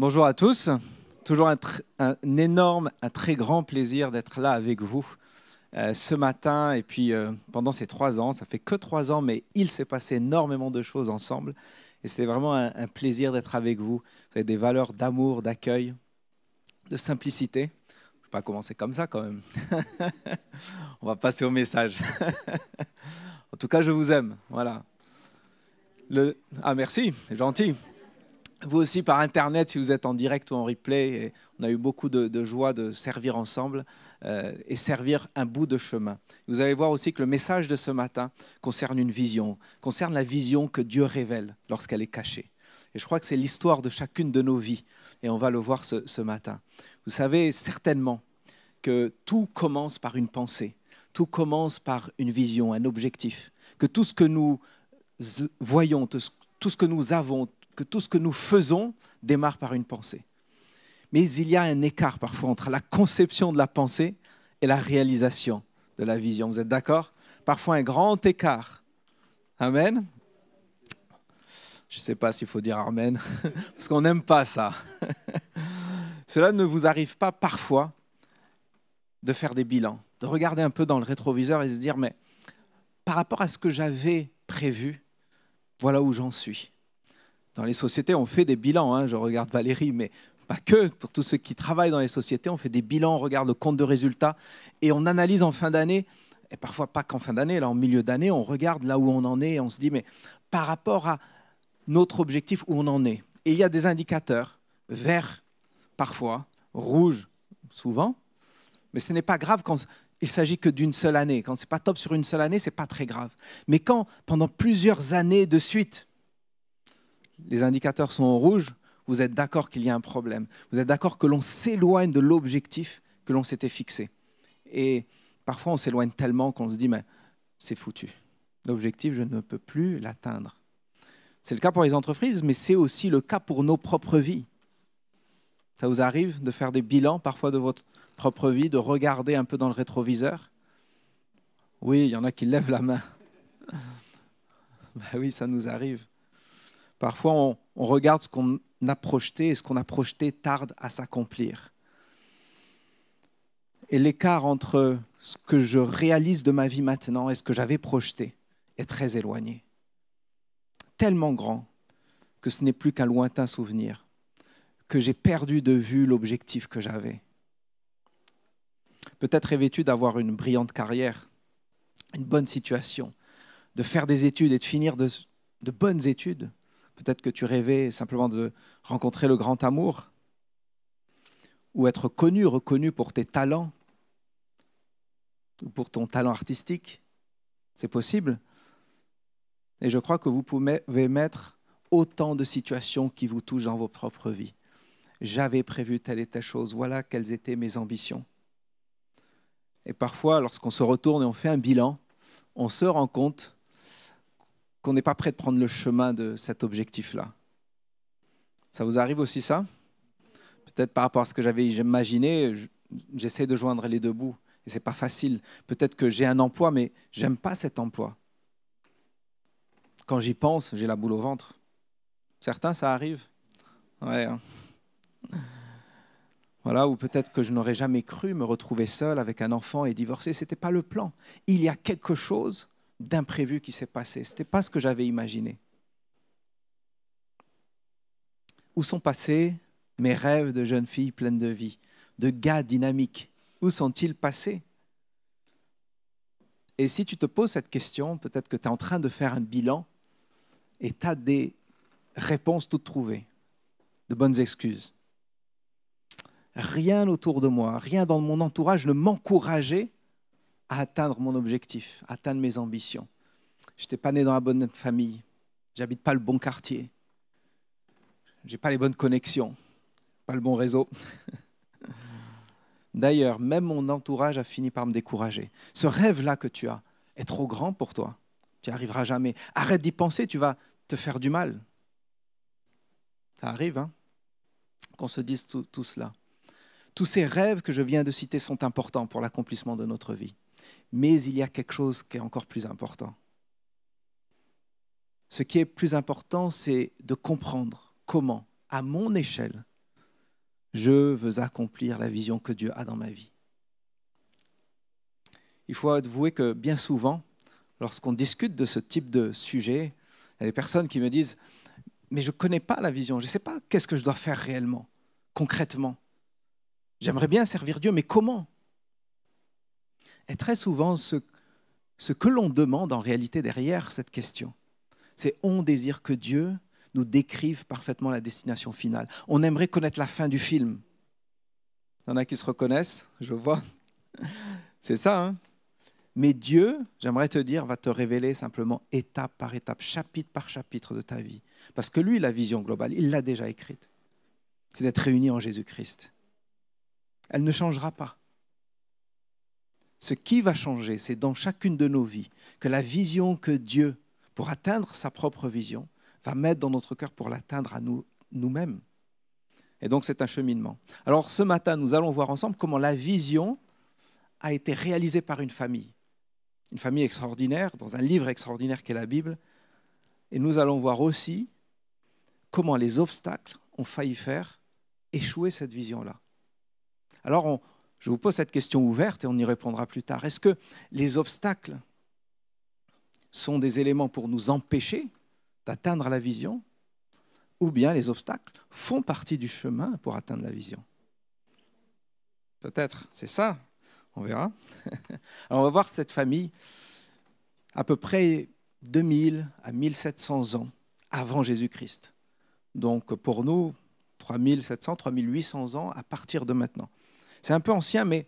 Bonjour à tous. Toujours un, énorme, un très grand plaisir d'être là avec vous euh, ce matin et puis euh, pendant ces trois ans. Ça fait que trois ans, mais il s'est passé énormément de choses ensemble. Et c'est vraiment un, un plaisir d'être avec vous. Vous avez des valeurs d'amour, d'accueil, de simplicité. Je ne vais pas commencer comme ça quand même. On va passer au message. en tout cas, je vous aime. Voilà. Le... Ah merci, c'est gentil vous aussi par Internet, si vous êtes en direct ou en replay. On a eu beaucoup de, joie de servir ensemble euh, et servir un bout de chemin. Vous allez voir aussi que le message de ce matin concerne une vision, concerne la vision que Dieu révèle lorsqu'elle est cachée. Et je crois que c'est l'histoire de chacune de nos vies. Et on va le voir ce matin. Vous savez certainement que tout commence par une pensée, tout commence par une vision, un objectif. Que tout ce que nous voyons, tout ce que nous avons, que tout ce que nous faisons démarre par une pensée. Mais il y a un écart parfois entre la conception de la pensée et la réalisation de la vision. Vous êtes d'accord? Parfois un grand écart. Amen Je ne sais pas s'il faut dire Amen, parce qu'on n'aime pas ça. Cela ne vous arrive pas parfois de faire des bilans, de regarder un peu dans le rétroviseur et se dire, mais par rapport à ce que j'avais prévu, voilà où j'en suis. Dans les sociétés, on fait des bilans. Hein. Je regarde Valérie, mais pas que. Pour tous ceux qui travaillent dans les sociétés, on fait des bilans, on regarde le compte de résultats et on analyse en fin d'année. Et parfois pas qu'en fin d'année, là en milieu d'année, on regarde là où on en est et on se dit, mais par rapport à notre objectif, où on en est. Et il y a des indicateurs, verts parfois, rouges souvent, mais ce n'est pas grave quand il s'agit que d'une seule année. Quand c'est pas top sur une seule année, c'est pas très grave. Mais quand pendant plusieurs années de suite, les indicateurs sont en rouge, vous êtes d'accord qu'il y a un problème. Vous êtes d'accord que l'on s'éloigne de l'objectif que l'on s'était fixé. Et parfois, on s'éloigne tellement qu'on se dit, mais c'est foutu. L'objectif, je ne peux plus l'atteindre. C'est le cas pour les entreprises, mais c'est aussi le cas pour nos propres vies. Ça vous arrive de faire des bilans parfois de votre propre vie, de regarder un peu dans le rétroviseur? Oui, il y en a qui lèvent la main. ben oui, ça nous arrive. Parfois, on, regarde ce qu'on a projeté et ce qu'on a projeté tarde à s'accomplir. Et l'écart entre ce que je réalise de ma vie maintenant et ce que j'avais projeté est très éloigné. Tellement grand que ce n'est plus qu'un lointain souvenir, que j'ai perdu de vue l'objectif que j'avais. Peut-être rêvais-tu d'avoir une brillante carrière, une bonne situation, de faire des études et de finir de bonnes études. Peut-être que tu rêvais simplement de rencontrer le grand amour ou être connu, reconnu pour tes talents ou pour ton talent artistique. C'est possible. Et je crois que vous pouvez mettre autant de situations qui vous touchent dans vos propres vies. J'avais prévu telle et telle chose, voilà quelles étaient mes ambitions. Et parfois, lorsqu'on se retourne et on fait un bilan, on se rend compte qu'on n'est pas prêt de prendre le chemin de cet objectif-là. Ça vous arrive aussi ça? Peut-être par rapport à ce que j'avais imaginé, j'essaie de joindre les deux bouts et c'est pas facile. Peut-être que j'ai un emploi, mais j'aime pas cet emploi. Quand j'y pense, j'ai la boule au ventre. Certains, ça arrive. Hein. Voilà, ou peut-être que je n'aurais jamais cru me retrouver seul avec un enfant et divorcé. Ce n'était pas le plan. Il y a quelque chose d'imprévu qui s'est passé. Ce n'était pas ce que j'avais imaginé. Où sont passés mes rêves de jeune fille pleine de vie, de gars dynamiques? Où sont-ils passés? Et si tu te poses cette question, peut-être que tu es en train de faire un bilan et tu as des réponses toutes trouvées, de bonnes excuses. Rien autour de moi, rien dans mon entourage ne m'encourageait à atteindre mon objectif, à atteindre mes ambitions. Je n'étais pas né dans la bonne famille, j'habite pas le bon quartier, j'ai pas les bonnes connexions, pas le bon réseau. D'ailleurs, même mon entourage a fini par me décourager. Ce rêve-là que tu as est trop grand pour toi. Tu n'y arriveras jamais. Arrête d'y penser, tu vas te faire du mal. Ça arrive, hein qu'on se dise tout, tout cela. Tous ces rêves que je viens de citer sont importants pour l'accomplissement de notre vie. Mais il y a quelque chose qui est encore plus important. Ce qui est plus important, c'est de comprendre comment, à mon échelle, Je veux accomplir la vision que Dieu a dans ma vie. Il faut avouer que bien souvent, lorsqu'on discute de ce type de sujet, il y a des personnes qui me disent, mais je ne connais pas la vision, je ne sais pas qu'est-ce que je dois faire réellement, concrètement. J'aimerais bien servir Dieu, mais comment? Et très souvent, ce, que l'on demande en réalité derrière cette question, c'est on désire que Dieu nous décrive parfaitement la destination finale. On aimerait connaître la fin du film. Il y en a qui se reconnaissent, je vois. C'est ça, hein Mais Dieu, j'aimerais te dire, va te révéler simplement étape par étape, chapitre par chapitre de ta vie. Parce que lui, la vision globale, il l'a déjà écrite. C'est d'être réunis en Jésus-Christ. Elle ne changera pas. Ce qui va changer, c'est dans chacune de nos vies que la vision que Dieu, pour atteindre sa propre vision, va mettre dans notre cœur pour l'atteindre à nous, nous-mêmes. Et donc c'est un cheminement. Alors ce matin, nous allons voir ensemble comment la vision a été réalisée par une famille. Une famille extraordinaire, dans un livre extraordinaire qu'est la Bible. Et nous allons voir aussi comment les obstacles ont failli faire échouer cette vision-là. Alors je vous pose cette question ouverte et on y répondra plus tard. Est-ce que les obstacles sont des éléments pour nous empêcher d'atteindre la vision, ou bien les obstacles font partie du chemin pour atteindre la vision? Peut-être, c'est ça, on verra. Alors on va voir cette famille, à peu près 2000 à 1700 ans avant Jésus-Christ. Donc pour nous, 3700, 3800 ans à partir de maintenant. C'est un peu ancien, mais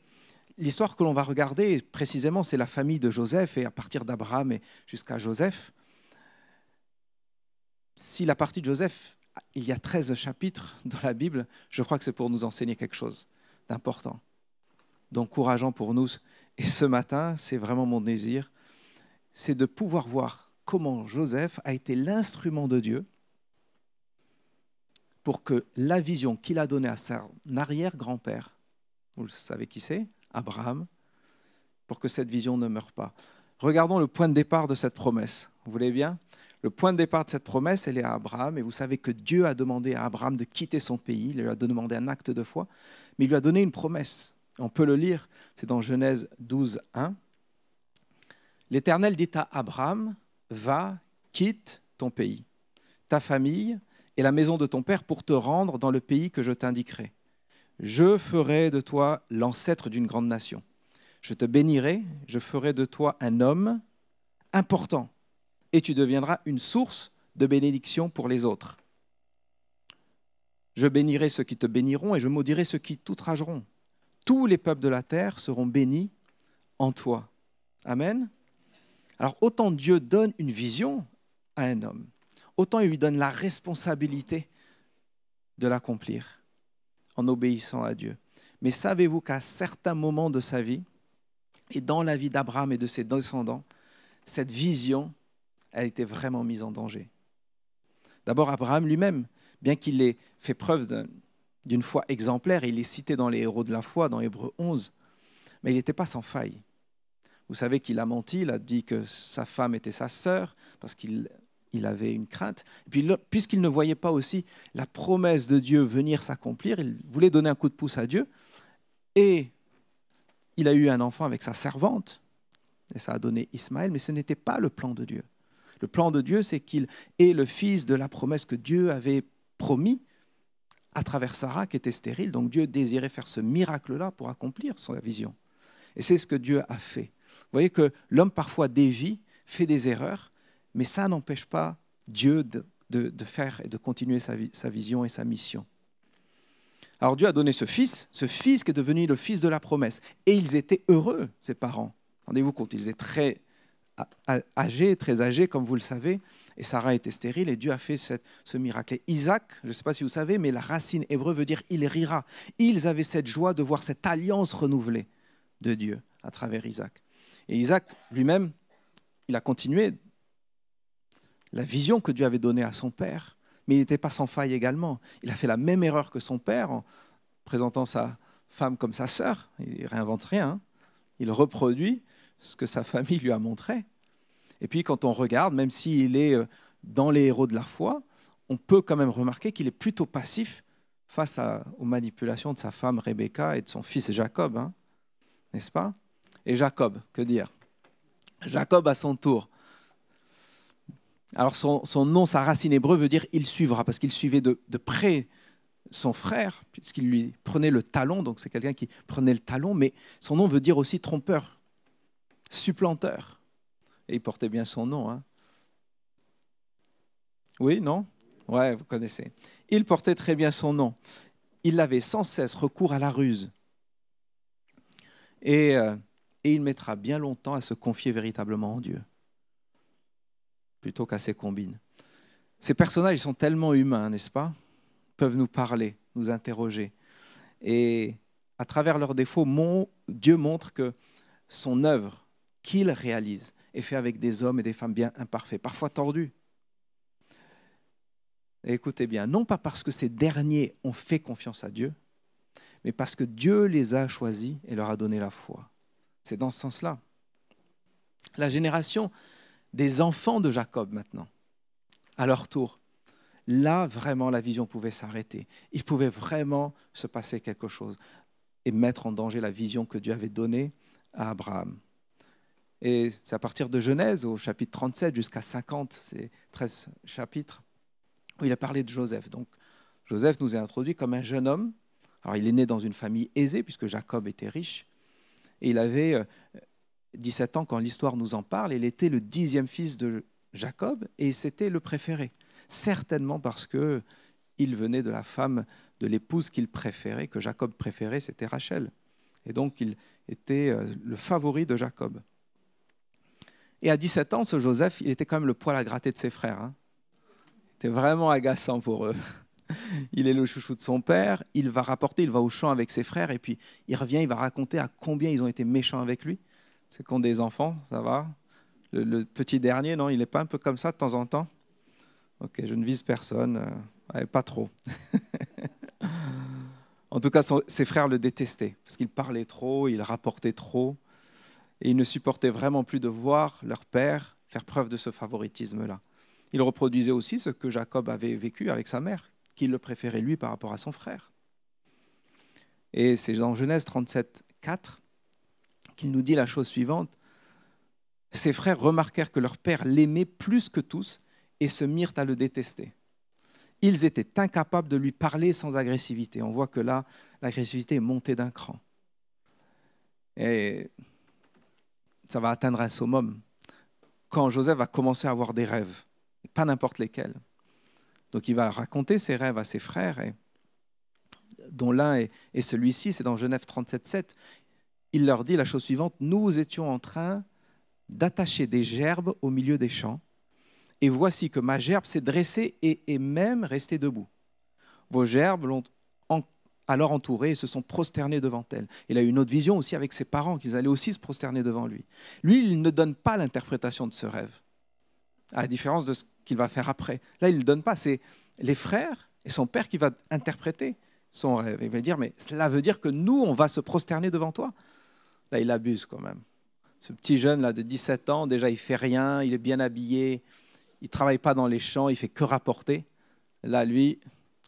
l'histoire que l'on va regarder, précisément, c'est la famille de Joseph, et à partir d'Abraham et jusqu'à Joseph si la partie de Joseph, il y a 13 chapitres dans la Bible, je crois que c'est pour nous enseigner quelque chose d'important, d'encourageant pour nous. Et ce matin, c'est vraiment mon désir, c'est de pouvoir voir comment Joseph a été l'instrument de Dieu pour que la vision qu'il a donnée à son arrière-grand-père, vous savez qui c'est Abraham, pour que cette vision ne meure pas. Regardons le point de départ de cette promesse. Vous voulez bien? Le point de départ de cette promesse, elle est à Abraham. Et vous savez que Dieu a demandé à Abraham de quitter son pays. Il lui a demandé un acte de foi, mais il lui a donné une promesse. On peut le lire, c'est dans Genèse 12, 1. L'Éternel dit à Abraham, va, quitte ton pays, ta famille et la maison de ton père pour te rendre dans le pays que je t'indiquerai. Je ferai de toi l'ancêtre d'une grande nation. Je te bénirai, je ferai de toi un homme important et tu deviendras une source de bénédiction pour les autres. Je bénirai ceux qui te béniront et je maudirai ceux qui t'outrageront. Tous les peuples de la terre seront bénis en toi. Amen. Alors autant Dieu donne une vision à un homme, autant il lui donne la responsabilité de l'accomplir en obéissant à Dieu. Mais savez-vous qu'à certains moments de sa vie, et dans la vie d'Abraham et de ses descendants, cette vision elle était vraiment mise en danger. D'abord, Abraham lui-même, bien qu'il ait fait preuve d'une foi exemplaire, il est cité dans les héros de la foi, dans Hébreu 11, mais il n'était pas sans faille. Vous savez qu'il a menti, il a dit que sa femme était sa sœur, parce qu'il il avait une crainte. Puis, puisqu'il ne voyait pas aussi la promesse de Dieu venir s'accomplir, il voulait donner un coup de pouce à Dieu. Et il a eu un enfant avec sa servante, et ça a donné Ismaël, mais ce n'était pas le plan de Dieu. Le plan de Dieu, c'est qu'il est le fils de la promesse que Dieu avait promis à travers Sarah qui était stérile. Donc Dieu désirait faire ce miracle-là pour accomplir sa vision. Et c'est ce que Dieu a fait. Vous voyez que l'homme parfois dévie, fait des erreurs, mais ça n'empêche pas Dieu de, faire et de continuer sa, sa vision et sa mission. Alors Dieu a donné ce fils, ce fils qui est devenu le fils de la promesse. Et ils étaient heureux, ses parents. Rendez-vous compte, ils étaient très âgé, très âgé, comme vous le savez, et Sarah était stérile, et Dieu a fait ce miracle. Et Isaac, je ne sais pas si vous savez, mais la racine hébreu veut dire il rira. Ils avaient cette joie de voir cette alliance renouvelée de Dieu à travers Isaac. Et Isaac lui-même, il a continué la vision que Dieu avait donnée à son père, mais il n'était pas sans faille également. Il a fait la même erreur que son père en présentant sa femme comme sa sœur. Il réinvente rien. Hein. Il reproduit ce que sa famille lui a montré. Et puis quand on regarde, même s'il est euh, dans les héros de la foi, on peut quand même remarquer qu'il est plutôt passif face aux manipulations de sa femme Rebecca et de son fils Jacob, hein, n'est-ce pas? Et Jacob, que dire? Jacob à son tour. Alors son, nom, sa racine hébreu veut dire il suivra, parce qu'il suivait de, près son frère, puisqu'il lui prenait le talon, donc c'est quelqu'un qui prenait le talon, mais son nom veut dire aussi trompeur, supplanteur. Et il portait bien son nom. Hein. Oui, non? Ouais, vous connaissez. Il portait très bien son nom. Il avait sans cesse recours à la ruse. Et, euh, et il mettra bien longtemps à se confier véritablement en Dieu, plutôt qu'à ses combines. Ces personnages sont tellement humains, n'est-ce pas peuvent nous parler, nous interroger. Et à travers leurs défauts, Dieu montre que son œuvre qu'il réalise est faite avec des hommes et des femmes bien imparfaits, parfois tordus. écoutez bien, non pas parce que ces derniers ont fait confiance à Dieu, mais parce que Dieu les a choisis et leur a donné la foi. C'est dans ce sens-là. La génération des enfants de Jacob maintenant, à leur tour, là, vraiment, la vision pouvait s'arrêter. Il pouvait vraiment se passer quelque chose et mettre en danger la vision que Dieu avait donnée à Abraham. Et c'est à partir de Genèse, au chapitre 37 jusqu'à 50, c'est 13 chapitres, où il a parlé de Joseph. Donc, Joseph nous est introduit comme un jeune homme. Alors, il est né dans une famille aisée, puisque Jacob était riche. Et il avait 17 euh, ans quand l'histoire nous en parle. Il était le dixième fils de Jacob et c'était le préféré certainement parce que il venait de la femme, de l'épouse qu'il préférait, que Jacob préférait, c'était Rachel. Et donc il était euh, le favori de Jacob. Et à 17 ans, ce Joseph, il était quand même le poil à gratter de ses frères. Hein. Il était vraiment agaçant pour eux. Il est le chouchou de son père, il va rapporter, il va au champ avec ses frères, et puis il revient, il va raconter à combien ils ont été méchants avec lui. C'est quand des enfants, ça va le, le, petit dernier, non, il n'est pas un peu comme ça de temps en temps Ok, je ne vise personne. Euh, pas trop. en tout cas, ses frères le détestaient parce qu'il parlait trop, il rapportait trop. Et ils ne supportaient vraiment plus de voir leur père faire preuve de ce favoritisme-là. Il reproduisait aussi ce que Jacob avait vécu avec sa mère, qu'il le préférait lui par rapport à son frère. Et c'est dans Genèse 37, 4 qu'il nous dit la chose suivante. Ses frères remarquèrent que leur père l'aimait plus que tous et se mirent à le détester. Ils étaient incapables de lui parler sans agressivité. On voit que là, l'agressivité est montée d'un cran. Et ça va atteindre un summum quand Joseph va commencer à avoir des rêves, pas n'importe lesquels. Donc il va raconter ses rêves à ses frères, et, dont l'un est, est celui-ci, c'est dans Genève 37, 7. Il leur dit la chose suivante, nous étions en train d'attacher des gerbes au milieu des champs et voici que ma gerbe s'est dressée et est même restée debout. Vos gerbes l'ont alors entourée et se sont prosternés devant elle. Il a eu une autre vision aussi avec ses parents, qu'ils allaient aussi se prosterner devant lui. Lui, il ne donne pas l'interprétation de ce rêve, à la différence de ce qu'il va faire après. Là, il ne le donne pas, c'est les frères et son père qui va interpréter son rêve. Il va dire, mais cela veut dire que nous, on va se prosterner devant toi. Là, il abuse quand même. Ce petit jeune là de 17 ans, déjà, il fait rien, il est bien habillé, il travaille pas dans les champs, il fait que rapporter. Là, lui,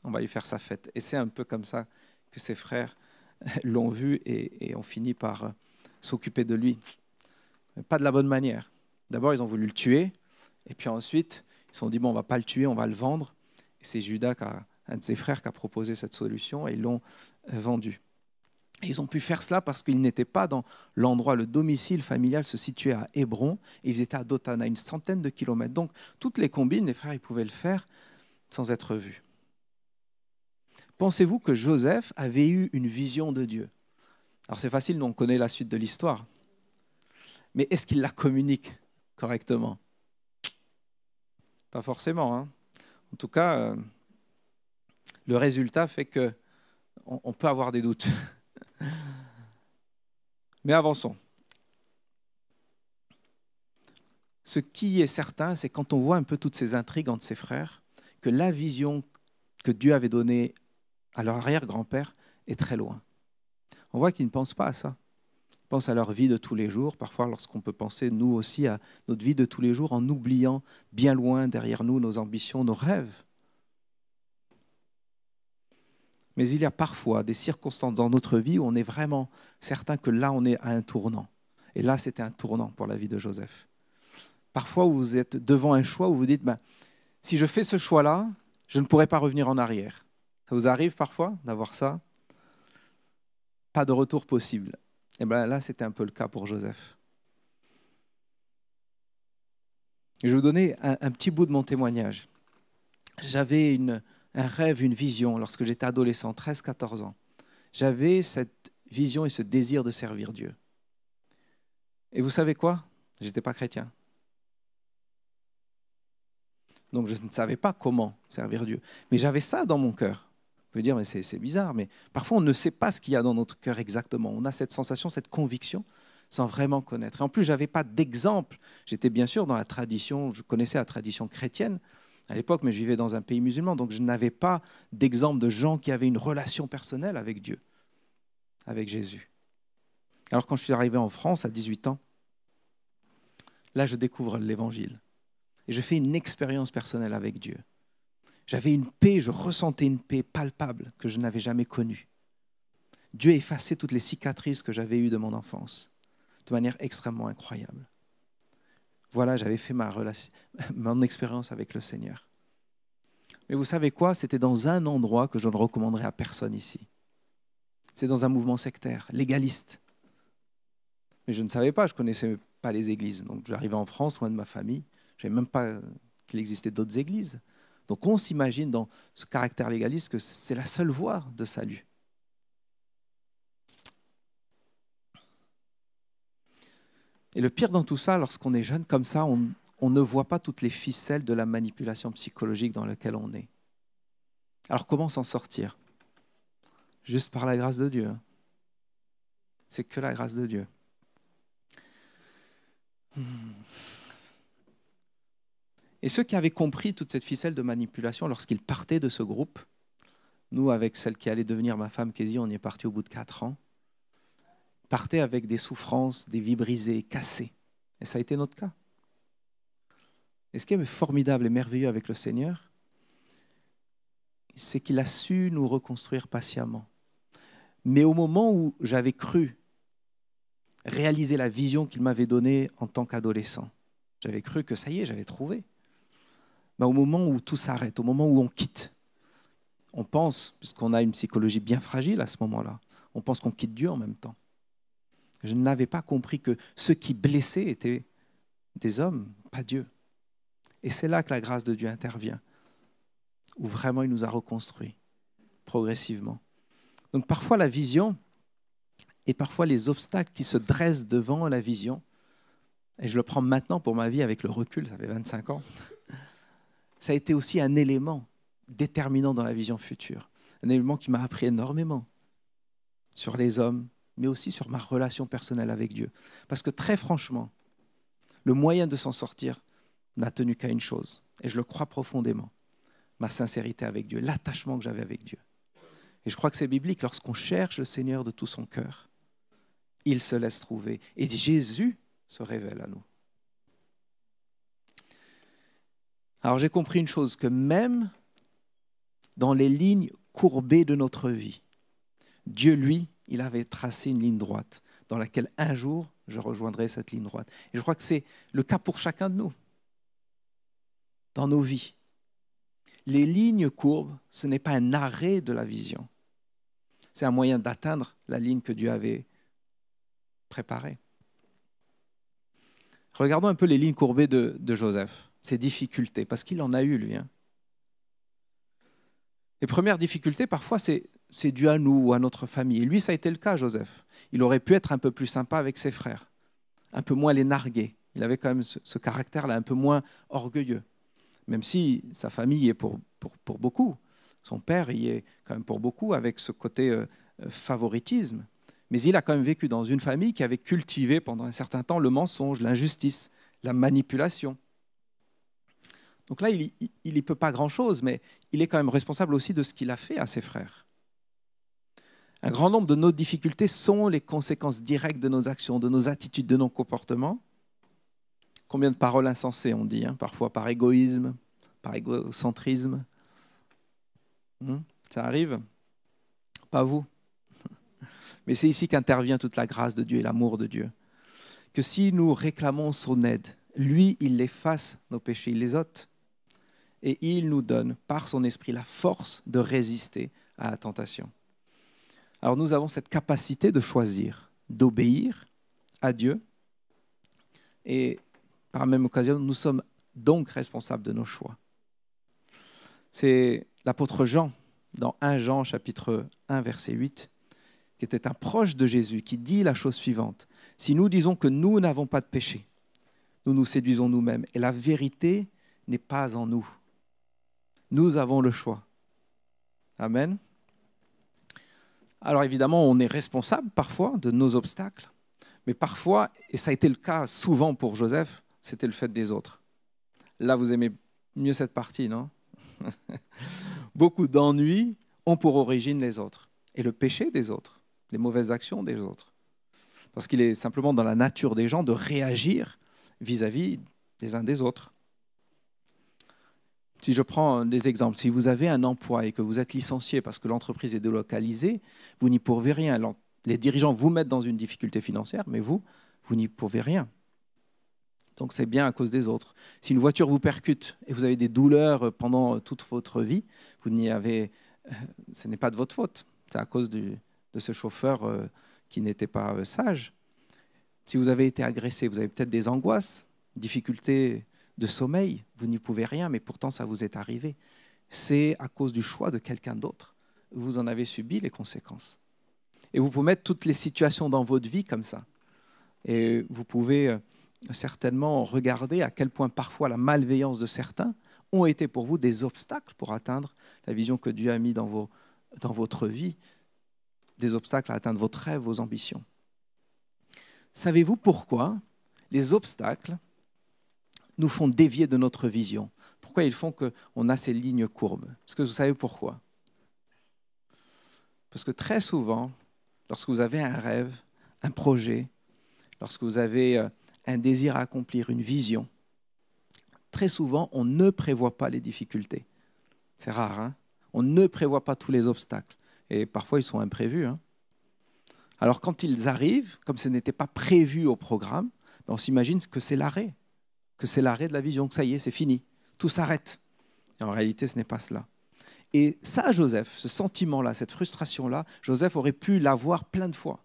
on va lui faire sa fête. Et c'est un peu comme ça que ses frères l'ont vu et, ont fini par euh, s'occuper de lui. Pas de la bonne manière. D'abord, ils ont voulu le tuer, et puis ensuite, ils se sont dit, bon, on ne va pas le tuer, on va le vendre. Et c'est Judas, un de ses frères, qui a proposé cette solution, et ils l'ont euh, ils ont pu faire cela parce qu'ils n'étaient pas dans l'endroit, le domicile familial se situait à Hébron, et ils étaient à Dothan, à une centaine de kilomètres. Donc, toutes les combines, les frères, ils pouvaient le faire sans être vus. Pensez-vous que Joseph avait eu une vision de Dieu? Alors, c'est facile, nous, on connaît la suite de l'histoire. Mais est-ce qu'il la communique correctement? Pas forcément. Hein. en tout cas, euh, le résultat fait que on peut avoir des doutes. Mais avançons. Ce qui est certain, c'est quand on voit un peu toutes ces intrigues entre ses frères, que la vision que Dieu avait donnée à leur arrière-grand-père est très loin. On voit qu'ils ne pensent pas à ça. Ils pensent à leur vie de tous les jours, parfois lorsqu'on peut penser, nous aussi, à notre vie de tous les jours, en oubliant bien loin derrière nous nos ambitions, nos rêves. Mais il y a parfois des circonstances dans notre vie où on est vraiment certain que là, on est à un tournant. Et là, c'était un tournant pour la vie de Joseph. Parfois, vous êtes devant un choix où vous dites, ben, si je fais ce choix-là, je ne pourrai pas revenir en arrière. Ça vous arrive parfois d'avoir ça? Pas de retour possible. Et bien là, c'était un peu le cas pour Joseph. je vais vous donner un, petit bout de mon témoignage. J'avais un rêve, une vision lorsque j'étais adolescent, 13-14 ans. J'avais cette vision et ce désir de servir Dieu. Et vous savez quoi? Je n'étais pas chrétien. Donc je ne savais pas comment servir Dieu. Mais j'avais ça dans mon cœur. Vous pouvez dire, mais c'est bizarre, mais parfois on ne sait pas ce qu'il y a dans notre cœur exactement. On a cette sensation, cette conviction, sans vraiment connaître. Et en plus, je n'avais pas d'exemple. J'étais bien sûr dans la tradition, je connaissais la tradition chrétienne à l'époque, mais je vivais dans un pays musulman, donc je n'avais pas d'exemple de gens qui avaient une relation personnelle avec Dieu, avec Jésus. Alors quand je suis arrivé en France à 18 ans, là je découvre l'Évangile et je fais une expérience personnelle avec Dieu. J'avais une paix, je ressentais une paix palpable que je n'avais jamais connue. Dieu a effacé toutes les cicatrices que j'avais eues de mon enfance de manière extrêmement incroyable. Voilà, j'avais fait ma relation, mon expérience avec le Seigneur. Mais vous savez quoi? C'était dans un endroit que je ne recommanderais à personne ici. C'est dans un mouvement sectaire, légaliste. Mais je ne savais pas, je ne connaissais pas les églises. Donc j'arrivais en France, loin de ma famille. Je ne savais même pas qu'il existait d'autres églises. Donc on s'imagine dans ce caractère légaliste que c'est la seule voie de salut. Et le pire dans tout ça, lorsqu'on est jeune comme ça, on, ne voit pas toutes les ficelles de la manipulation psychologique dans laquelle on est. Alors comment s'en sortir? Juste par la grâce de Dieu. C'est que la grâce de Dieu. Et ceux qui avaient compris toute cette ficelle de manipulation lorsqu'ils partaient de ce groupe, nous, avec celle qui allait devenir ma femme Kézie, on y est parti au bout de quatre ans, partaient avec des souffrances, des vies brisées, cassées. Et ça a été notre cas. Et ce qui est formidable et merveilleux avec le Seigneur, c'est qu'il a su nous reconstruire patiemment. Mais au moment où j'avais cru réaliser la vision qu'il m'avait donnée en tant qu'adolescent. J'avais cru que ça y est, j'avais trouvé. Mais au moment où tout s'arrête, au moment où on quitte, on pense, puisqu'on a une psychologie bien fragile à ce moment-là, on pense qu'on quitte Dieu en même temps. Je n'avais pas compris que ceux qui blessaient étaient des hommes, pas Dieu. Et c'est là que la grâce de Dieu intervient, où vraiment il nous a reconstruits progressivement. Donc parfois la vision, et parfois les obstacles qui se dressent devant la vision. Et je le prends maintenant pour ma vie avec le recul, ça fait 25 ans. Ça a été aussi un élément déterminant dans la vision future, un élément qui m'a appris énormément sur les hommes, mais aussi sur ma relation personnelle avec Dieu. Parce que très franchement, le moyen de s'en sortir n'a tenu qu'à une chose, et je le crois profondément, ma sincérité avec Dieu, l'attachement que j'avais avec Dieu. Et je crois que c'est biblique, lorsqu'on cherche le Seigneur de tout son cœur, il se laisse trouver. Et Jésus se révèle à nous. Alors j'ai compris une chose, que même dans les lignes courbées de notre vie, Dieu, lui, il avait tracé une ligne droite dans laquelle un jour je rejoindrai cette ligne droite. Et je crois que c'est le cas pour chacun de nous, dans nos vies. Les lignes courbes, ce n'est pas un arrêt de la vision, c'est un moyen d'atteindre la ligne que Dieu avait préparé. Regardons un peu les lignes courbées de, Joseph, ses difficultés, parce qu'il en a eu, lui. Hein. Les premières difficultés, parfois, c'est dû à nous ou à notre famille. Et lui, ça a été le cas, Joseph. Il aurait pu être un peu plus sympa avec ses frères, un peu moins les narguer. Il avait quand même ce, caractère-là, un peu moins orgueilleux. Même si sa famille est pour, pour, beaucoup. Son père y est quand même pour beaucoup, avec ce côté euh, euh, favoritisme. Mais il a quand même vécu dans une famille qui avait cultivé pendant un certain temps le mensonge, l'injustice, la manipulation. Donc là, il n'y peut pas grand-chose, mais il est quand même responsable aussi de ce qu'il a fait à ses frères. Un grand nombre de nos difficultés sont les conséquences directes de nos actions, de nos attitudes, de nos comportements. Combien de paroles insensées on dit, hein, parfois par égoïsme, par égocentrisme. Hmm, ça arrive? Pas vous. Mais c'est ici qu'intervient toute la grâce de Dieu et l'amour de Dieu. Que si nous réclamons son aide, lui, il efface nos péchés, il les ôte. Et il nous donne, par son esprit, la force de résister à la tentation. Alors nous avons cette capacité de choisir, d'obéir à Dieu. Et par la même occasion, nous sommes donc responsables de nos choix. C'est l'apôtre Jean, dans 1 Jean chapitre 1 verset 8, qui était un proche de Jésus, qui dit la chose suivante. Si nous disons que nous n'avons pas de péché, nous nous séduisons nous-mêmes et la vérité n'est pas en nous. Nous avons le choix. Amen. Alors évidemment, on est responsable parfois de nos obstacles, mais parfois, et ça a été le cas souvent pour Joseph, c'était le fait des autres. Là, vous aimez mieux cette partie, non? Beaucoup d'ennuis ont pour origine les autres et le péché des autres, les mauvaises actions des autres. Parce qu'il est simplement dans la nature des gens de réagir vis-à-vis des uns des autres. Si je prends des exemples, si vous avez un emploi et que vous êtes licencié parce que l'entreprise est délocalisée, vous n'y pourvez rien. Les dirigeants vous mettent dans une difficulté financière, mais vous, vous n'y pouvez rien. Donc c'est bien à cause des autres. Si une voiture vous percute et vous avez des douleurs pendant toute votre vie, vous n'y avez, euh, ce n'est pas de votre faute. C'est à cause de ce chauffeur euh, qui n'était pas euh, sage. Si vous avez été agressé, vous avez peut-être des angoisses, difficultés de sommeil, vous n'y pouvez rien, mais pourtant ça vous est arrivé. C'est à cause du choix de quelqu'un d'autre. Vous en avez subi les conséquences. Et vous pouvez mettre toutes les situations dans votre vie comme ça. Et vous pouvez certainement regarder à quel point parfois la malveillance de certains ont été pour vous des obstacles pour atteindre la vision que Dieu a mis dans, vos, dans votre vie, des obstacles à atteindre votre rêve, vos ambitions. Savez-vous pourquoi les obstacles nous font dévier de notre vision Pourquoi ils font qu'on a ces lignes courbes? Est-ce que vous savez pourquoi Parce que très souvent, lorsque vous avez un rêve, un projet, lorsque vous avez euh, un désir à accomplir, une vision, très souvent, on ne prévoit pas les difficultés. C'est rare, hein? On ne prévoit pas tous les obstacles. Et parfois, ils sont imprévus. Hein? Alors, quand ils arrivent, comme ce n'était pas prévu au programme, ben, on s'imagine que c'est l'arrêt, que c'est l'arrêt de la vision, que ça y est, c'est fini, tout s'arrête. Et en réalité, ce n'est pas cela. Et ça, Joseph, ce sentiment-là, cette frustration-là, Joseph aurait pu l'avoir plein de fois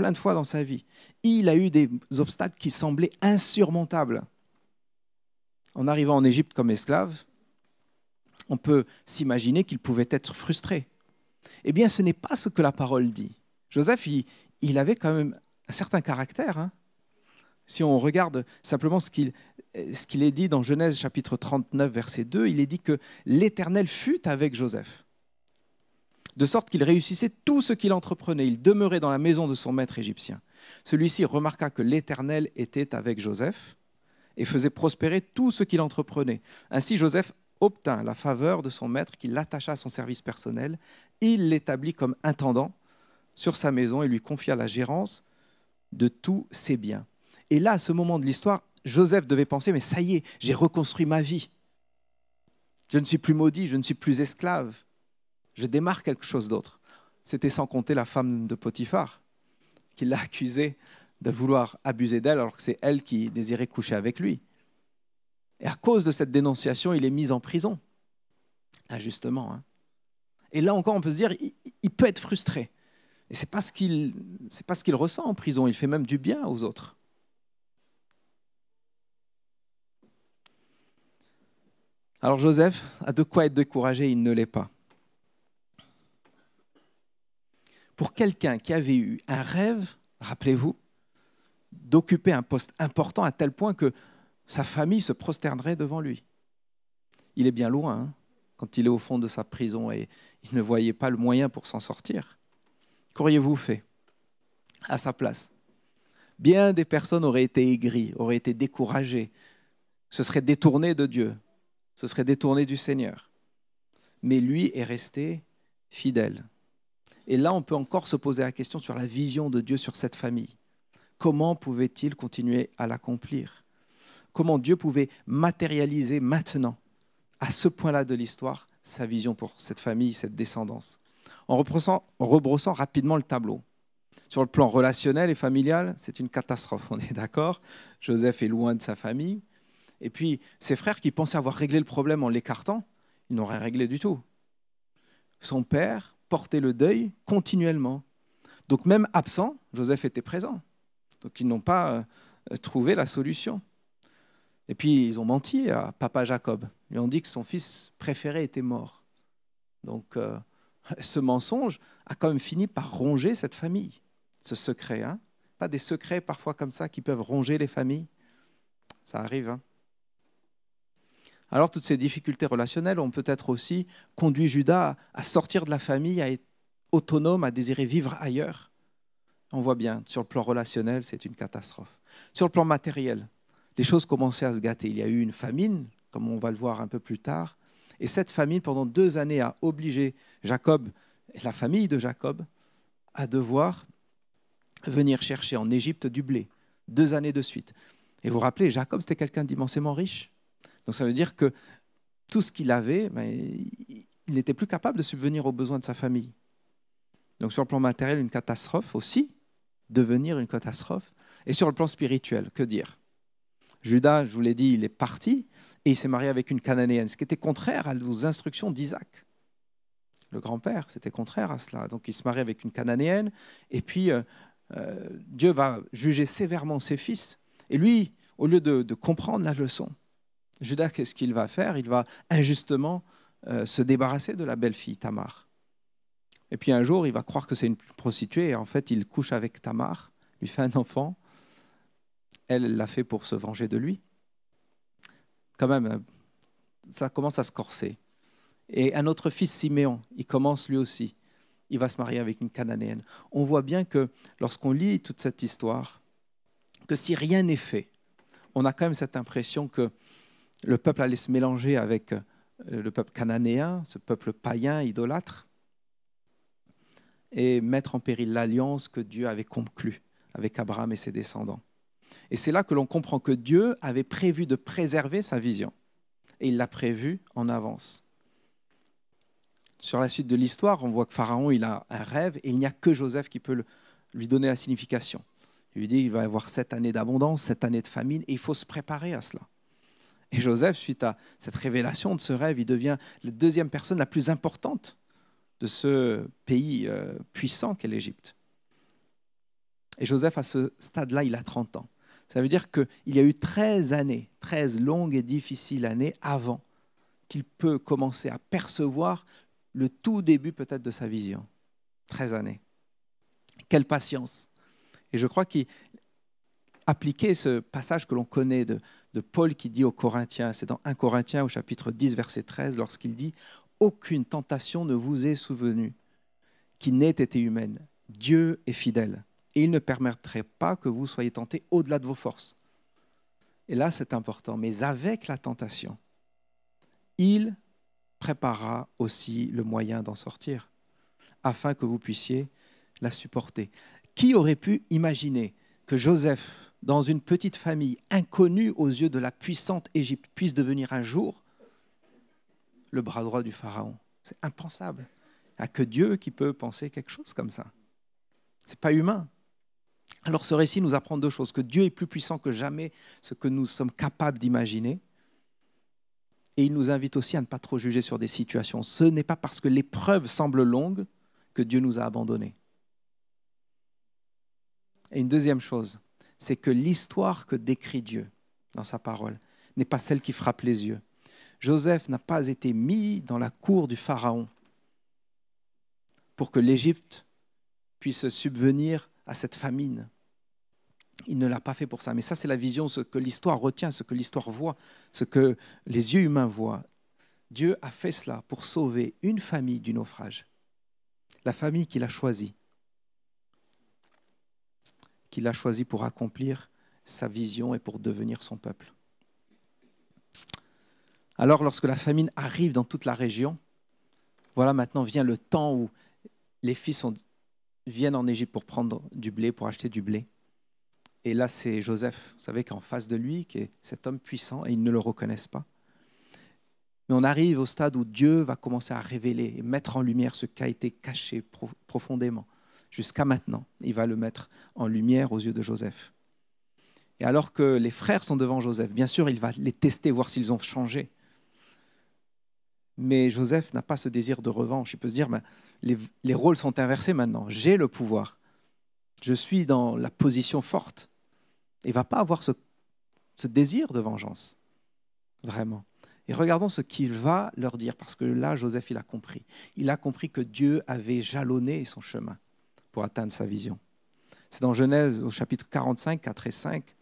plein de fois dans sa vie. Il a eu des obstacles qui semblaient insurmontables. En arrivant en Égypte comme esclave, on peut s'imaginer qu'il pouvait être frustré. Eh bien, ce n'est pas ce que la parole dit. Joseph, il, avait quand même un certain caractère. Hein. Si on regarde simplement ce qu'il est dit dans Genèse chapitre 39, verset 2, il est dit que l'Éternel fut avec Joseph de sorte qu'il réussissait tout ce qu'il entreprenait. Il demeurait dans la maison de son maître égyptien. Celui-ci remarqua que l'Éternel était avec Joseph et faisait prospérer tout ce qu'il entreprenait. Ainsi Joseph obtint la faveur de son maître qui l'attacha à son service personnel. Il l'établit comme intendant sur sa maison et lui confia la gérance de tous ses biens. Et là, à ce moment de l'histoire, Joseph devait penser, mais ça y est, j'ai reconstruit ma vie. Je ne suis plus maudit, je ne suis plus esclave je démarre quelque chose d'autre. C'était sans compter la femme de Potiphar, qui l'a accusé de vouloir abuser d'elle alors que c'est elle qui désirait coucher avec lui. Et à cause de cette dénonciation, il est mis en prison. Injustement. Hein. Et là encore, on peut se dire, il, peut être frustré. Et ce n'est pas ce qu'il ressent en prison, il fait même du bien aux autres. Alors Joseph a de quoi être découragé, il ne l'est pas. pour quelqu'un qui avait eu un rêve, rappelez-vous, d'occuper un poste important à tel point que sa famille se prosternerait devant lui. Il est bien loin hein, quand il est au fond de sa prison et il ne voyait pas le moyen pour s'en sortir. Qu'auriez-vous fait à sa place? Bien des personnes auraient été aigries, auraient été découragées, se seraient détournées de Dieu, se seraient détournées du Seigneur. Mais lui est resté fidèle. Et là, on peut encore se poser la question sur la vision de Dieu sur cette famille. Comment pouvait-il continuer à l'accomplir? Comment Dieu pouvait matérialiser maintenant, à ce point-là de l'histoire, sa vision pour cette famille, cette descendance? En rebrossant rapidement le tableau. Sur le plan relationnel et familial, c'est une catastrophe, on est d'accord? Joseph est loin de sa famille. Et puis, ses frères qui pensaient avoir réglé le problème en l'écartant, ils n'ont rien réglé du tout. Son père portait le deuil continuellement. Donc même absent, Joseph était présent. Donc ils n'ont pas euh, trouvé la solution. Et puis ils ont menti à papa Jacob. Ils ont dit que son fils préféré était mort. Donc euh, ce mensonge a quand même fini par ronger cette famille, ce secret. Hein pas des secrets parfois comme ça qui peuvent ronger les familles. Ça arrive. Hein alors toutes ces difficultés relationnelles ont peut-être aussi conduit Judas à sortir de la famille, à être autonome, à désirer vivre ailleurs. On voit bien, sur le plan relationnel, c'est une catastrophe. Sur le plan matériel, les choses commençaient à se gâter. Il y a eu une famine, comme on va le voir un peu plus tard, et cette famine, pendant deux années, a obligé Jacob, la famille de Jacob, à devoir venir chercher en Égypte du blé, deux années de suite. Et vous vous rappelez, Jacob, c'était quelqu'un d'immensément riche. Donc ça veut dire que tout ce qu'il avait, ben, il n'était plus capable de subvenir aux besoins de sa famille. Donc sur le plan matériel, une catastrophe aussi, devenir une catastrophe. Et sur le plan spirituel, que dire? Judas, je vous l'ai dit, il est parti et il s'est marié avec une cananéenne, ce qui était contraire aux instructions d'Isaac. Le grand-père, c'était contraire à cela. Donc il se marie avec une cananéenne et puis euh, euh, Dieu va juger sévèrement ses fils. Et lui, au lieu de comprendre la leçon, Judas, qu'est-ce qu'il va faire? Il va injustement euh, se débarrasser de la belle-fille Tamar. Et puis un jour, il va croire que c'est une prostituée, et en fait, il couche avec Tamar, lui fait un enfant. Elle l'a fait pour se venger de lui. Quand même, euh, ça commence à se corser. Et un autre fils, Siméon, il commence lui aussi. Il va se marier avec une cananéenne. On voit bien que lorsqu'on lit toute cette histoire, que si rien n'est fait, on a quand même cette impression que le peuple allait se mélanger avec euh, le peuple cananéen, ce peuple païen, idolâtre, et mettre en péril l'alliance que Dieu avait conclue avec Abraham et ses descendants. Et c'est là que l'on comprend que Dieu avait prévu de préserver sa vision. Et il l'a prévu en avance. Sur la suite de l'histoire, on voit que Pharaon il a un rêve et il n'y a que Joseph qui peut lui donner la signification. Il lui dit qu'il va y avoir sept années d'abondance, sept années de famine, et il faut se préparer à cela. Et Joseph, suite à cette révélation de ce rêve, il devient la deuxième personne la plus importante de ce pays euh, puissant qu'est l'Égypte. Et Joseph, à ce stade-là, il a 30 ans. Ça veut dire qu'il y a eu 13 années, 13 longues et difficiles années avant qu'il peut commencer à percevoir le tout début peut-être de sa vision. 13 années. Quelle patience. Et je crois qu'il appliquait ce passage que l'on connaît de, de Paul qui dit aux Corinthiens, c'est dans 1 Corinthiens au chapitre 10, verset 13, lorsqu'il dit Aucune tentation ne vous est souvenue qui n'ait été humaine. Dieu est fidèle et il ne permettrait pas que vous soyez tentés au-delà de vos forces. Et là, c'est important. Mais avec la tentation, il préparera aussi le moyen d'en sortir, afin que vous puissiez la supporter. Qui aurait pu imaginer que Joseph dans une petite famille inconnue aux yeux de la puissante Égypte puisse devenir un jour le bras droit du Pharaon. C'est impensable. Il n'y a que Dieu qui peut penser quelque chose comme ça. Ce n'est pas humain. Alors ce récit nous apprend deux choses, que Dieu est plus puissant que jamais ce que nous sommes capables d'imaginer. Et il nous invite aussi à ne pas trop juger sur des situations. Ce n'est pas parce que l'épreuve semble longue que Dieu nous a abandonnés. Et une deuxième chose, c'est que l'histoire que décrit Dieu dans sa parole n'est pas celle qui frappe les yeux. Joseph n'a pas été mis dans la cour du Pharaon pour que l'Égypte puisse subvenir à cette famine. Il ne l'a pas fait pour ça. Mais ça, c'est la vision, ce que l'histoire retient, ce que l'histoire voit, ce que les yeux humains voient. Dieu a fait cela pour sauver une famille du naufrage, la famille qu'il a choisie qu'il a choisi pour accomplir sa vision et pour devenir son peuple. Alors lorsque la famine arrive dans toute la région, voilà maintenant vient le temps où les fils viennent en Égypte pour prendre du blé, pour acheter du blé. Et là, c'est Joseph, vous savez, qu'en face de lui, qui est cet homme puissant, et ils ne le reconnaissent pas. Mais on arrive au stade où Dieu va commencer à révéler et mettre en lumière ce qui a été caché profondément. Jusqu'à maintenant, il va le mettre en lumière aux yeux de Joseph. Et alors que les frères sont devant Joseph, bien sûr, il va les tester, voir s'ils ont changé. Mais Joseph n'a pas ce désir de revanche. Il peut se dire, ben, les, les rôles sont inversés maintenant. J'ai le pouvoir. Je suis dans la position forte. Il ne va pas avoir ce désir de vengeance. Vraiment. Et regardons ce qu'il va leur dire, parce que là, Joseph, il a compris. Il a compris que Dieu avait jalonné son chemin pour atteindre sa vision. C'est dans Genèse au chapitre 45, 4 et 5.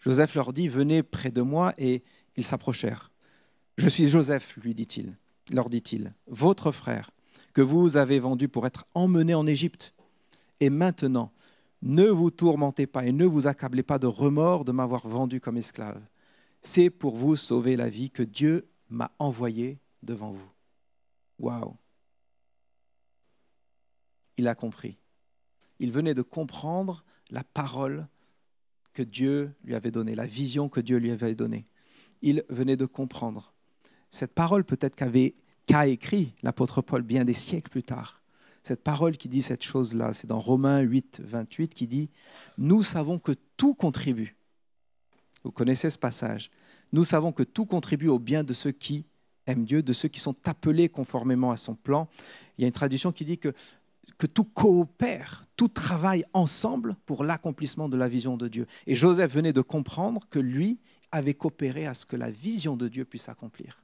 Joseph leur dit, venez près de moi, et ils s'approchèrent. Je suis Joseph, lui dit-il, leur dit-il, votre frère, que vous avez vendu pour être emmené en Égypte. Et maintenant, ne vous tourmentez pas et ne vous accablez pas de remords de m'avoir vendu comme esclave. C'est pour vous sauver la vie que Dieu m'a envoyé devant vous. Waouh Il a compris. Il venait de comprendre la parole que Dieu lui avait donnée, la vision que Dieu lui avait donnée. Il venait de comprendre. Cette parole peut-être qu'avait qu'a écrit l'apôtre Paul bien des siècles plus tard. Cette parole qui dit cette chose-là, c'est dans Romains 8, 28 qui dit Nous savons que tout contribue. Vous connaissez ce passage. Nous savons que tout contribue au bien de ceux qui aiment Dieu, de ceux qui sont appelés conformément à son plan. Il y a une traduction qui dit que que tout coopère, tout travaille ensemble pour l'accomplissement de la vision de Dieu. Et Joseph venait de comprendre que lui avait coopéré à ce que la vision de Dieu puisse s'accomplir.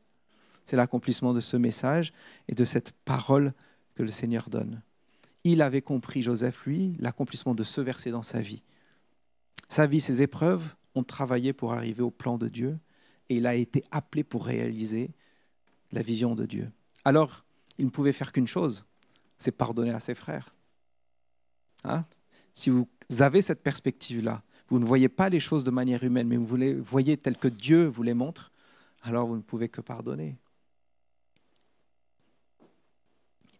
C'est l'accomplissement de ce message et de cette parole que le Seigneur donne. Il avait compris, Joseph, lui, l'accomplissement de ce verset dans sa vie. Sa vie, ses épreuves ont travaillé pour arriver au plan de Dieu et il a été appelé pour réaliser la vision de Dieu. Alors, il ne pouvait faire qu'une chose, c'est pardonner à ses frères. Hein? si vous avez cette perspective-là, vous ne voyez pas les choses de manière humaine, mais vous les voyez telles que Dieu vous les montre, alors vous ne pouvez que pardonner.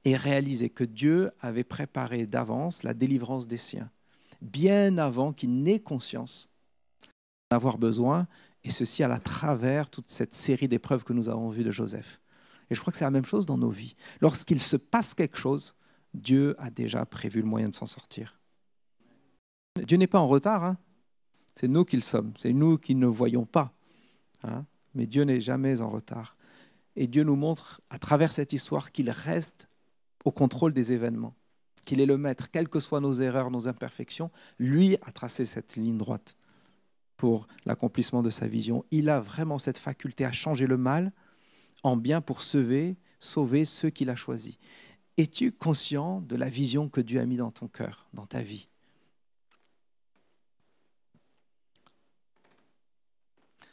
Et réaliser que Dieu avait préparé d'avance la délivrance des siens, bien avant qu'il n'ait conscience d'en avoir besoin, et ceci à la travers toute cette série d'épreuves que nous avons vues de Joseph. Et je crois que c'est la même chose dans nos vies. Lorsqu'il se passe quelque chose, Dieu a déjà prévu le moyen de s'en sortir. Dieu n'est pas en retard, hein. c'est nous qui le sommes, c'est nous qui ne voyons pas. Hein. Mais Dieu n'est jamais en retard. Et Dieu nous montre à travers cette histoire qu'il reste au contrôle des événements, qu'il est le maître, quelles que soient nos erreurs, nos imperfections, lui a tracé cette ligne droite pour l'accomplissement de sa vision. Il a vraiment cette faculté à changer le mal en bien pour sauver, sauver ceux qu'il a choisis. Es-tu conscient de la vision que Dieu a mis dans ton cœur, dans ta vie?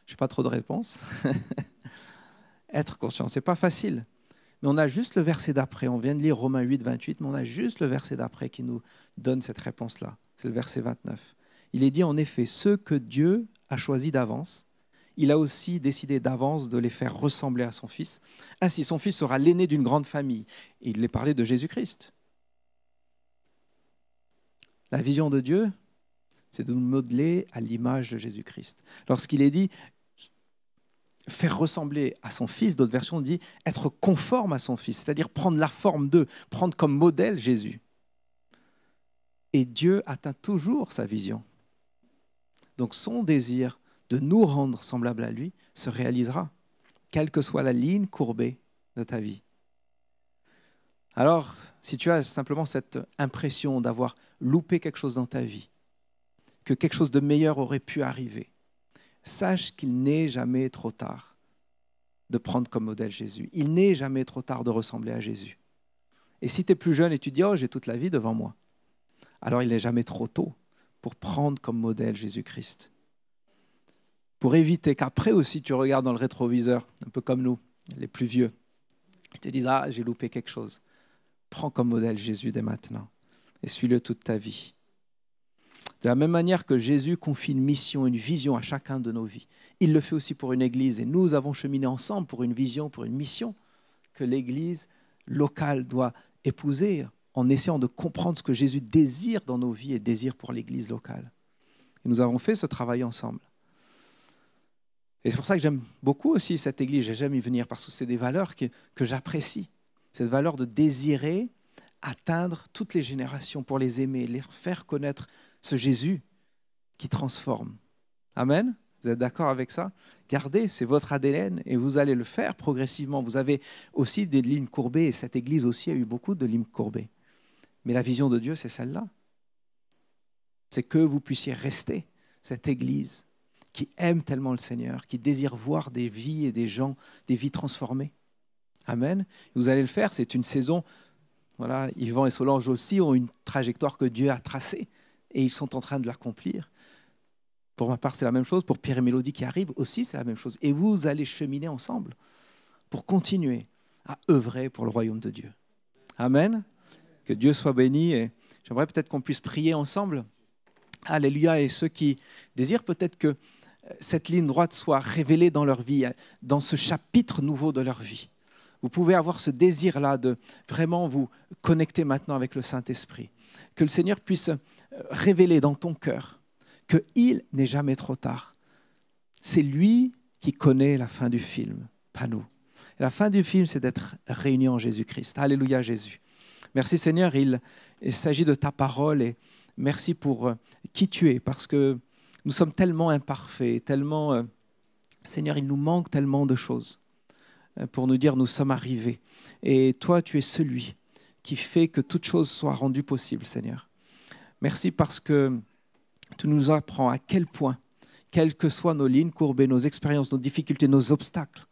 Je n'ai pas trop de réponses. Être conscient, c'est pas facile. Mais on a juste le verset d'après. On vient de lire Romains 8, 28, mais on a juste le verset d'après qui nous donne cette réponse-là. C'est le verset 29. Il est dit en effet, ceux que Dieu a choisis d'avance, il a aussi décidé d'avance de les faire ressembler à son fils. Ainsi, son fils sera l'aîné d'une grande famille. il est parlé de Jésus-Christ. La vision de Dieu, c'est de nous modeler à l'image de Jésus-Christ. Lorsqu'il est dit faire ressembler à son fils, d'autres versions disent être conforme à son fils, c'est-à-dire prendre la forme d'eux, prendre comme modèle Jésus. Et Dieu atteint toujours sa vision. Donc son désir de nous rendre semblables à lui se réalisera, quelle que soit la ligne courbée de ta vie. Alors, si tu as simplement cette impression d'avoir loupé quelque chose dans ta vie, que quelque chose de meilleur aurait pu arriver, sache qu'il n'est jamais trop tard de prendre comme modèle Jésus. Il n'est jamais trop tard de ressembler à Jésus. Et si tu es plus jeune et tu dis, oh, j'ai toute la vie devant moi, alors il n'est jamais trop tôt pour prendre comme modèle Jésus-Christ pour éviter qu'après aussi tu regardes dans le rétroviseur, un peu comme nous, les plus vieux, et te dises Ah, j'ai loupé quelque chose. Prends comme modèle Jésus dès maintenant et suis-le toute ta vie. De la même manière que Jésus confie une mission, une vision à chacun de nos vies, il le fait aussi pour une Église. Et nous avons cheminé ensemble pour une vision, pour une mission que l'Église locale doit épouser en essayant de comprendre ce que Jésus désire dans nos vies et désire pour l'Église locale. Et nous avons fait ce travail ensemble. Et c'est pour ça que j'aime beaucoup aussi cette église. J'aime y venir parce que c'est des valeurs que, j'apprécie. Cette valeur de désirer atteindre toutes les générations pour les aimer, les faire connaître ce Jésus qui transforme. Amen. Vous êtes d'accord avec ça? Gardez, c'est votre ADN et vous allez le faire progressivement. Vous avez aussi des lignes courbées et cette église aussi a eu beaucoup de lignes courbées. Mais la vision de Dieu, c'est celle-là. C'est que vous puissiez rester cette église qui aime tellement le Seigneur, qui désire voir des vies et des gens, des vies transformées. Amen. Vous allez le faire, c'est une saison. Voilà, Yvan et Solange aussi ont une trajectoire que Dieu a tracée et ils sont en train de l'accomplir. Pour ma part, c'est la même chose. Pour Pierre et Mélodie qui arrivent aussi, c'est la même chose. Et vous allez cheminer ensemble pour continuer à œuvrer pour le royaume de Dieu. Amen. Que Dieu soit béni. Et j'aimerais peut-être qu'on puisse prier ensemble. Alléluia. Et ceux qui désirent peut-être que cette ligne droite soit révélée dans leur vie, dans ce chapitre nouveau de leur vie. Vous pouvez avoir ce désir-là de vraiment vous connecter maintenant avec le Saint-Esprit. Que le Seigneur puisse révéler dans ton cœur qu'il n'est jamais trop tard. C'est lui qui connaît la fin du film, pas nous. la fin du film, c'est d'être réunis en Jésus-Christ. Alléluia Jésus. Merci Seigneur, il, il s'agit de ta parole et merci pour euh, qui tu es, parce que nous sommes tellement imparfaits, tellement... Euh, Seigneur, il nous manque tellement de choses euh, pour nous dire nous sommes arrivés. Et toi, tu es celui qui fait que toute chose soit rendue possible, Seigneur. Merci parce que tu nous apprends à quel point, quelles que soient nos lignes courbées, nos expériences, nos difficultés, nos obstacles,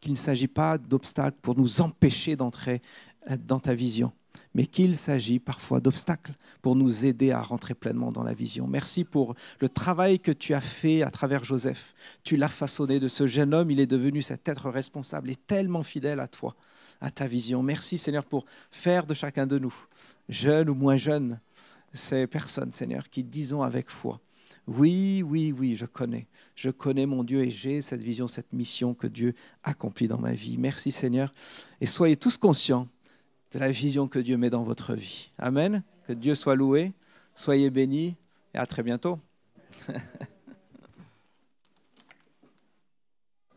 qu'il ne s'agit pas d'obstacles pour nous empêcher d'entrer euh, dans ta vision, mais qu'il s'agit parfois d'obstacles pour nous aider à rentrer pleinement dans la vision. Merci pour le travail que tu as fait à travers Joseph. Tu l'as façonné de ce jeune homme, il est devenu cet être responsable et tellement fidèle à toi, à ta vision. Merci Seigneur pour faire de chacun de nous, jeunes ou moins jeunes, ces personnes, Seigneur, qui disons avec foi, oui, oui, oui, je connais. Je connais mon Dieu et j'ai cette vision, cette mission que Dieu accomplit dans ma vie. Merci Seigneur. Et soyez tous conscients de la vision que Dieu met dans votre vie. Amen. Que Dieu soit loué. Soyez bénis et à très bientôt.